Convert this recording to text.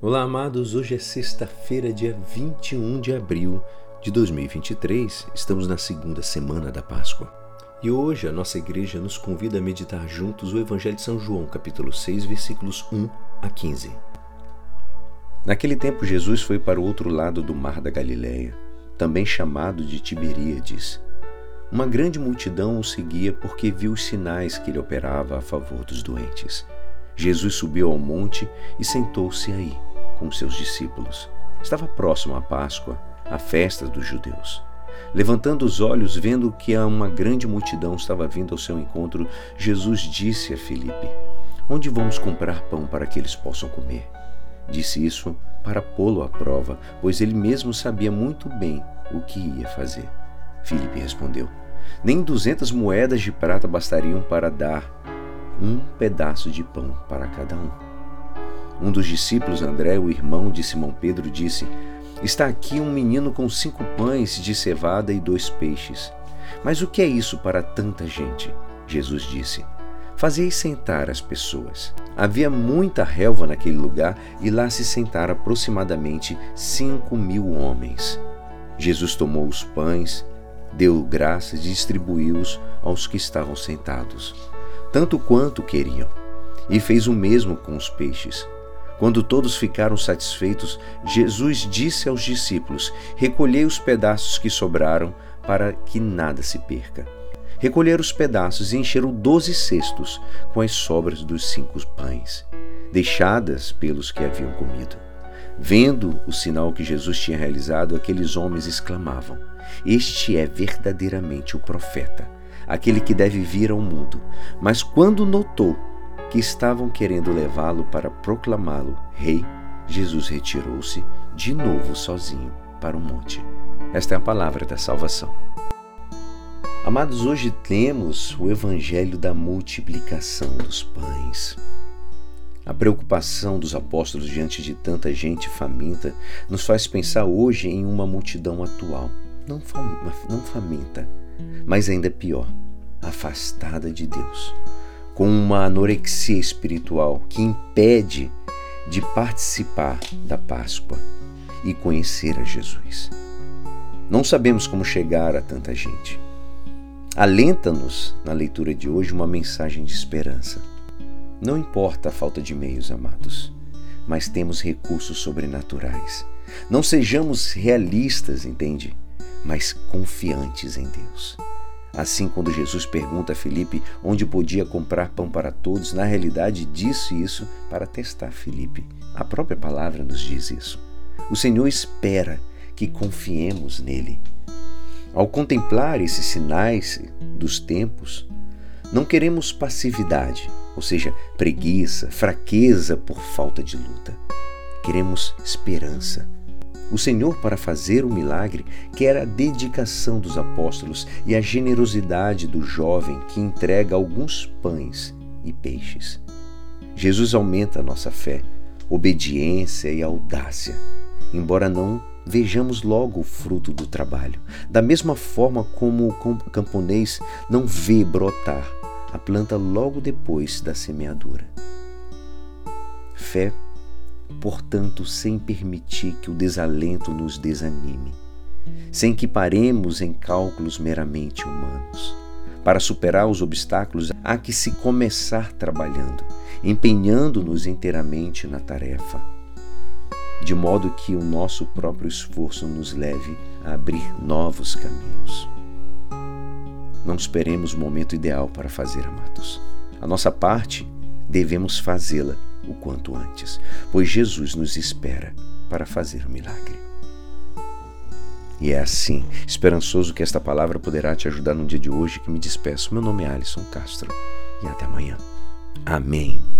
Olá, amados. Hoje é sexta-feira, dia 21 de abril de 2023. Estamos na segunda semana da Páscoa. E hoje a nossa igreja nos convida a meditar juntos o Evangelho de São João, capítulo 6, versículos 1 a 15. Naquele tempo, Jesus foi para o outro lado do mar da Galileia, também chamado de Tiberíades. Uma grande multidão o seguia porque viu os sinais que ele operava a favor dos doentes. Jesus subiu ao monte e sentou-se aí com seus discípulos. Estava próximo à Páscoa, a festa dos judeus. Levantando os olhos, vendo que uma grande multidão estava vindo ao seu encontro, Jesus disse a Filipe: Onde vamos comprar pão para que eles possam comer? Disse isso para pô-lo à prova, pois ele mesmo sabia muito bem o que ia fazer. Filipe respondeu: Nem duzentas moedas de prata bastariam para dar um pedaço de pão para cada um. Um dos discípulos, André, o irmão de Simão Pedro, disse: Está aqui um menino com cinco pães de cevada e dois peixes. Mas o que é isso para tanta gente? Jesus disse: Fazei sentar as pessoas. Havia muita relva naquele lugar e lá se sentaram aproximadamente cinco mil homens. Jesus tomou os pães, deu graças e distribuiu-os aos que estavam sentados, tanto quanto queriam, e fez o mesmo com os peixes. Quando todos ficaram satisfeitos, Jesus disse aos discípulos: Recolhei os pedaços que sobraram, para que nada se perca. Recolheram os pedaços e encheram doze cestos com as sobras dos cinco pães, deixadas pelos que haviam comido. Vendo o sinal que Jesus tinha realizado, aqueles homens exclamavam: Este é verdadeiramente o profeta, aquele que deve vir ao mundo. Mas quando notou que estavam querendo levá-lo para proclamá-lo rei, Jesus retirou-se de novo sozinho para o monte. Esta é a palavra da salvação. Amados, hoje temos o evangelho da multiplicação dos pães. A preocupação dos apóstolos diante de tanta gente faminta nos faz pensar hoje em uma multidão atual, não, faminta, mas ainda pior, afastada de Deus com uma anorexia espiritual que impede de participar da Páscoa e conhecer a Jesus. Não sabemos como chegar a tanta gente. Alenta-nos, na leitura de hoje, uma mensagem de esperança. Não importa a falta de meios, amados, mas temos recursos sobrenaturais. Não sejamos realistas, entende? Mas confiantes em Deus. Assim, quando Jesus pergunta a Filipe onde podia comprar pão para todos, na realidade disse isso para testar Filipe. A própria palavra nos diz isso. O Senhor espera que confiemos nele. Ao contemplar esses sinais dos tempos, não queremos passividade, ou seja, preguiça, fraqueza por falta de luta. Queremos esperança o Senhor, para fazer o milagre, quer a dedicação dos apóstolos e a generosidade do jovem que entrega alguns pães e peixes. Jesus aumenta a nossa fé, obediência e audácia, embora não vejamos logo o fruto do trabalho, da mesma forma como o camponês não vê brotar a planta logo depois da semeadura. Fé portanto, sem permitir que o desalento nos desanime, sem que paremos em cálculos meramente humanos. Para superar os obstáculos, há que se começar trabalhando, empenhando-nos inteiramente na tarefa, de modo que o nosso próprio esforço nos leve a abrir novos caminhos. Não esperemos o momento ideal para fazer, amados. A nossa parte devemos fazê-la o quanto antes, pois Jesus nos espera para fazer o milagre. E é assim, esperançoso que esta palavra poderá te ajudar no dia de hoje que me despeço. Meu nome é Alisson Castro e até amanhã. Amém.